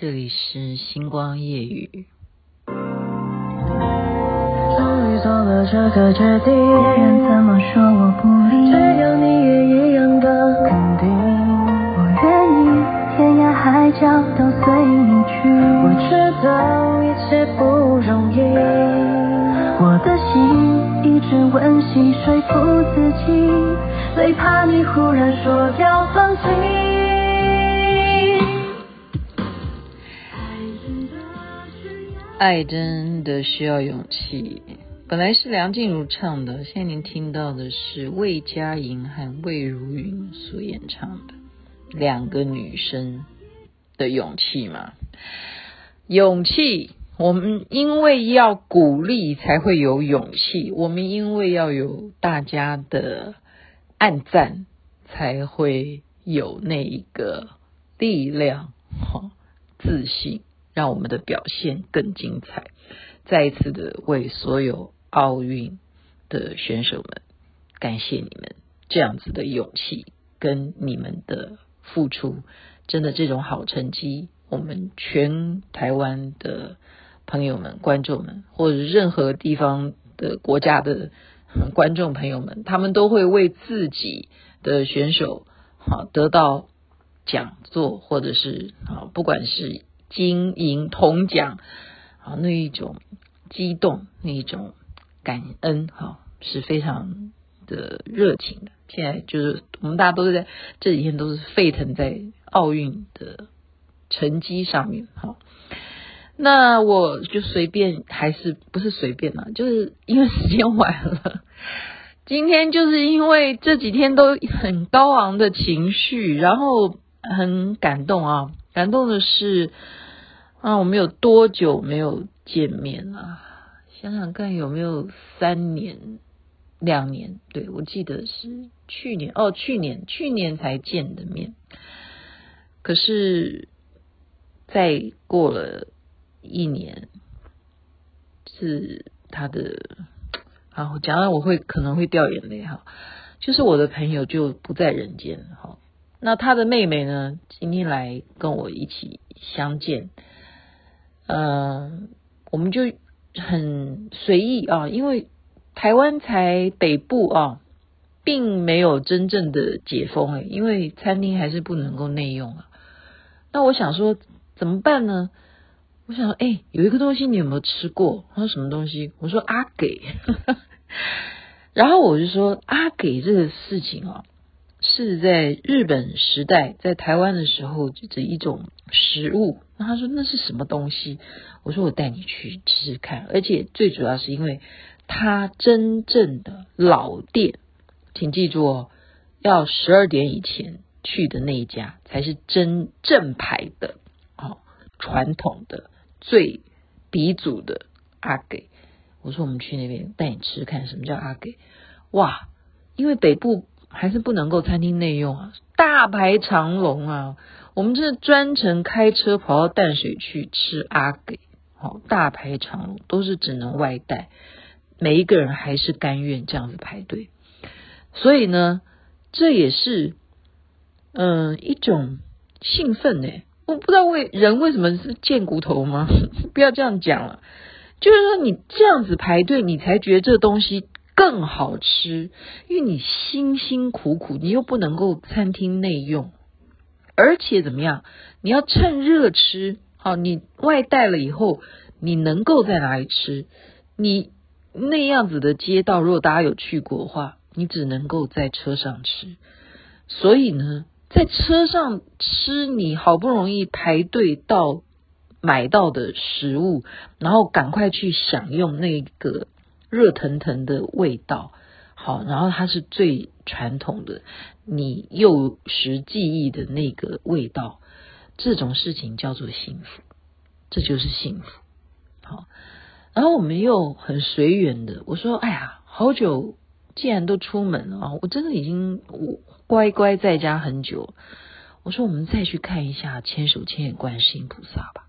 这里是星光夜雨。终于做了这个决定，别人怎么说我不理，只有你也一样的肯定。我愿意天涯海角都随你去，我知道一切不容易，我的心一直温习说服自己，最怕你忽然说要放弃。爱真的需要勇气。本来是梁静茹唱的，现在您听到的是魏佳莹和魏如云所演唱的两个女生的勇气嘛。勇气，我们因为要鼓励才会有勇气，我们因为要有大家的暗赞才会有那一个力量，哈，自信。让我们的表现更精彩。再一次的为所有奥运的选手们感谢你们这样子的勇气跟你们的付出，真的这种好成绩，我们全台湾的朋友们、观众们，或者任何地方的国家的 观众朋友们，他们都会为自己的选手好得到讲座，或者是好不管是。金银铜奖，啊，那一种激动，那一种感恩，哈，是非常的热情的。现在就是我们大家都是在这几天都是沸腾在奥运的成绩上面，哈。那我就随便，还是不是随便嘛？就是因为时间晚了，今天就是因为这几天都很高昂的情绪，然后很感动啊，感动的是。啊，我们有多久没有见面了？想想看，有没有三年、两年？对，我记得是去年哦，去年去年才见的面。可是再过了一年，是他的啊，我讲了我会可能会掉眼泪哈。就是我的朋友就不在人间哈。那他的妹妹呢？今天来跟我一起相见。呃，我们就很随意啊，因为台湾才北部啊，并没有真正的解封诶，因为餐厅还是不能够内用啊。那我想说怎么办呢？我想说，哎，有一个东西你有没有吃过？他说什么东西？我说阿给，然后我就说阿给这个事情啊。是在日本时代，在台湾的时候，就这一种食物。那他说那是什么东西？我说我带你去吃吃看。而且最主要是因为它真正的老店，请记住哦，要十二点以前去的那一家才是真正牌的哦，传统的最鼻祖的阿给。我说我们去那边带你吃吃看什么叫阿给。哇，因为北部。还是不能够餐厅内用啊，大排长龙啊！我们这专程开车跑到淡水去吃阿给，好，大排长龙，都是只能外带，每一个人还是甘愿这样子排队。所以呢，这也是嗯、一种兴奋呢。我不知道为人为什么是贱骨头吗？不要这样讲了，就是说你这样子排队，你才觉得这东西。更好吃，因为你辛辛苦苦，你又不能够餐厅内用，而且怎么样？你要趁热吃，好，你外带了以后，你能够在哪里吃？你那样子的街道，如果大家有去过的话，你只能够在车上吃。所以呢，在车上吃，你好不容易排队到买到的食物，然后赶快去享用那个。热腾腾的味道，好，然后它是最传统的，你幼时记忆的那个味道，这种事情叫做幸福，这就是幸福。好，然后我们又很随缘的，我说，哎呀，好久，既然都出门了，我真的已经乖乖在家很久，我说我们再去看一下千手千眼观世音菩萨吧。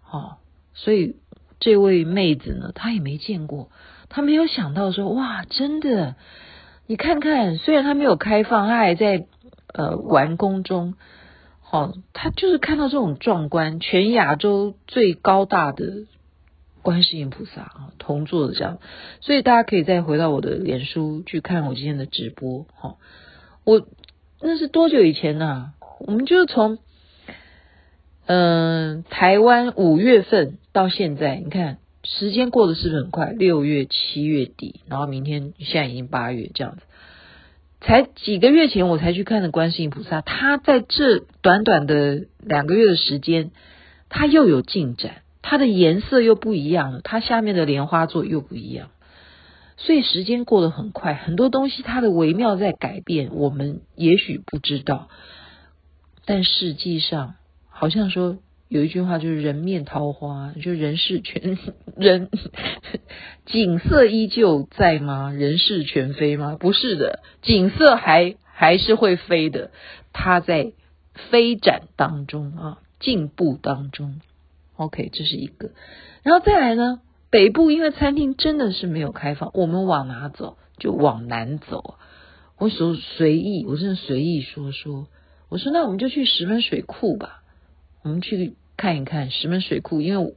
好，所以这位妹子呢，她也没见过。他没有想到说，哇，真的，你看看，虽然他没有开放，他还在呃完工中，好，他就是看到这种壮观，全亚洲最高大的观世音菩萨啊，同坐的这样，所以大家可以再回到我的脸书去看我今天的直播。好，我那是多久以前呢、我们就是从嗯、台湾五月份到现在，你看。时间过得是不是很快？六月、七月底，然后明天现在已经八月，这样子，才几个月前我才去看的观世音菩萨，他在这短短的两个月的时间，他又有进展，它的颜色又不一样了，它下面的莲花座又不一样，所以时间过得很快，很多东西它的微妙在改变，我们也许不知道，但实际上好像说。有一句话就是“人面桃花”，就人事全 人景色依旧在吗？人事全非吗？不是的，景色还还是会飞的，它在飞展当中啊，进步当中。OK，这是一个。然后再来呢，北部因为餐厅真的是没有开放，我们往哪走？就往南走。我说随意，我真的随意说说。我说那我们就去石门水库吧。我们去看一看石门水库，因为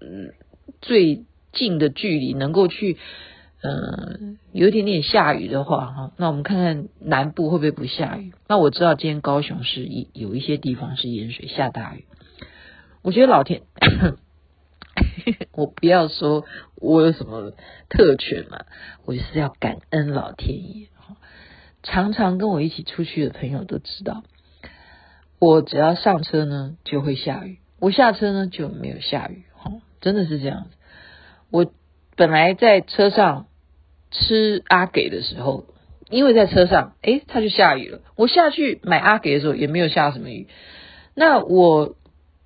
嗯最近的距离能够去，嗯、有一点点下雨的话哈，那我们看看南部会不会不下雨？那我知道今天高雄是一有一些地方是淹水下大雨，我觉得老天，我不要说我有什么特权嘛，我就是要感恩老天爷。常常跟我一起出去的朋友都知道。我只要上车呢，就会下雨；我下车呢，就没有下雨。哦，真的是这样子。我本来在车上吃阿给的时候，因为在车上，诶，它就下雨了。我下去买阿给的时候，也没有下什么雨。那我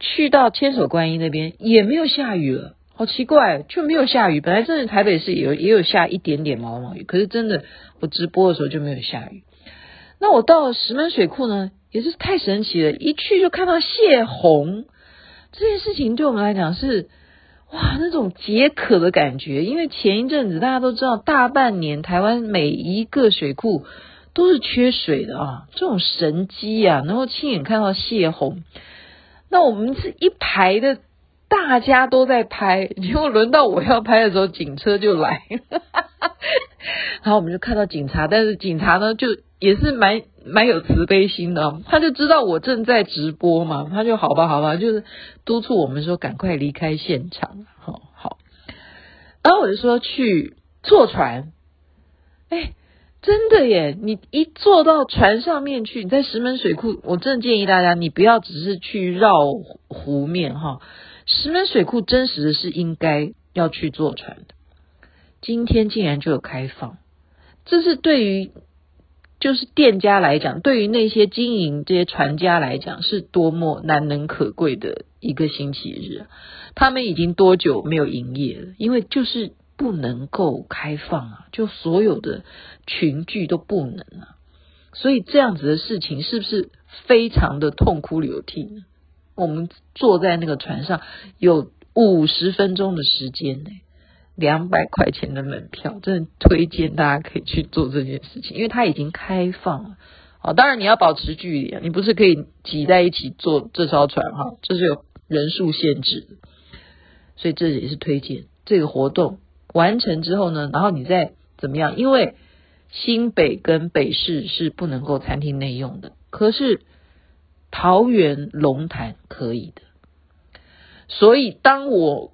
去到千手观音那边，也没有下雨了。好奇怪，就没有下雨。本来真的台北市也有也有下一点点毛毛雨，可是真的我直播的时候就没有下雨。那我到石门水库呢？也是太神奇了，一去就看到泄洪，这件事情对我们来讲是哇那种解渴的感觉。因为前一阵子大家都知道，大半年台湾每一个水库都是缺水的啊，这种神机啊，能够亲眼看到泄洪。那我们是一排的，大家都在拍，结果轮到我要拍的时候，警车就来，然后我们就看到警察，但是警察呢就也是蛮。蛮有慈悲心的，他就知道我正在直播嘛，他就好吧，好吧，就是督促我们说赶快离开现场，好好。然后我就说去坐船，哎，真的耶！你一坐到船上面去，你在石门水库，我真的建议大家，你不要只是去绕湖面哈。石门水库真实的是应该要去坐船的，今天竟然就有开放，这是对于。就是店家来讲，对于那些经营这些船家来讲，是多么难能可贵的一个星期日。他们已经多久没有营业了？因为就是不能够开放啊，就所有的群聚都不能啊。所以这样子的事情是不是非常的痛哭流涕呢？我们坐在那个船上有五十分钟的时间呢。两百块钱的门票，真的推荐大家可以去做这件事情，因为它已经开放了。好，当然你要保持距离，你不是可以挤在一起坐这艘船哈，这是有人数限制的。所以这也是推荐这个活动完成之后呢，然后你再怎么样？因为新北跟北市是不能够餐厅内用的，可是桃园龙潭可以的。所以当我。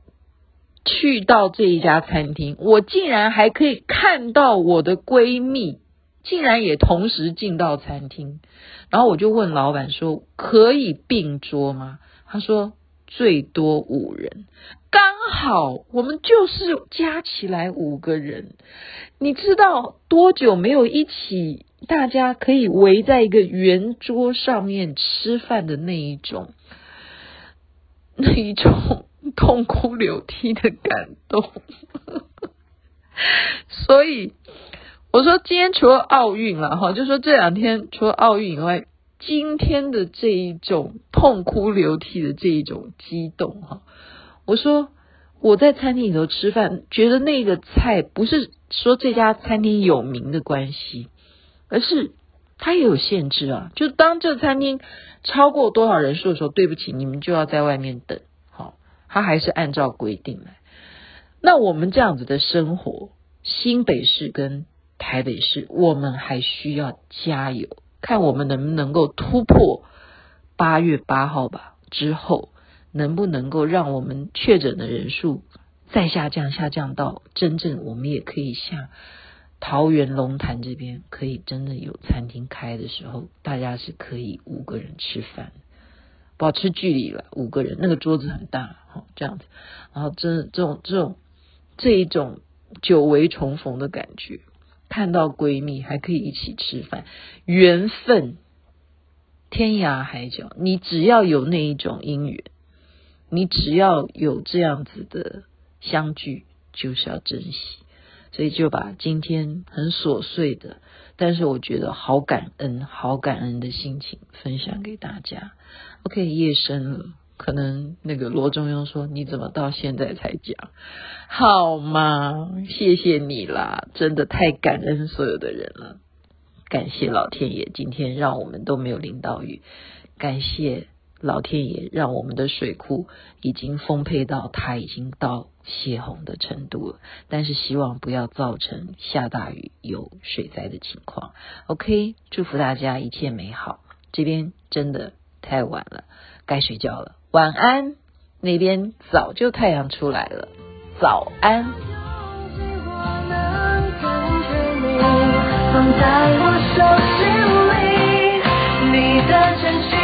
去到这一家餐厅，我竟然还可以看到我的闺蜜，竟然也同时进到餐厅。然后我就问老板说：“可以并桌吗？”他说：“最多五人，刚好我们就是加起来五个人。你知道多久没有一起大家可以围在一个圆桌上面吃饭的那一种，那一种。”痛哭流涕的感动，所以我说今天除了奥运了哈，就说这两天除了奥运以外，今天的这一种痛哭流涕的这一种激动哈，我说我在餐厅里头吃饭，觉得那个菜不是说这家餐厅有名的关系，而是它也有限制啊。就当这餐厅超过多少人数的时候，对不起，你们就要在外面等。他，还是按照规定来。那我们这样子的生活，新北市跟台北市，我们还需要加油，看我们能不能够突破八月八号吧之后，能不能够让我们确诊的人数再下降，下降到真正我们也可以像桃园龙潭这边可以真的有餐厅开的时候，大家是可以五个人吃饭，保持距离了，五个人那个桌子很大，好这样子，然后这这种这种。这一种久违重逢的感觉，看到闺蜜还可以一起吃饭，缘分天涯海角，你只要有那一种姻缘，你只要有这样子的相聚，就是要珍惜。所以就把今天很琐碎的，但是我觉得好感恩、好感恩的心情分享给大家。OK，夜深了。可能那个罗中庸说：“你怎么到现在才讲？好吗？谢谢你啦，真的太感恩所有的人了。感谢老天爷，今天让我们都没有淋到雨。感谢老天爷，让我们的水库已经丰沛到它已经到泄洪的程度了。但是希望不要造成下大雨有水灾的情况。OK，祝福大家一切美好。这边真的太晚了，该睡觉了。”晚安，那边早就太阳出来了。早安。我的爱。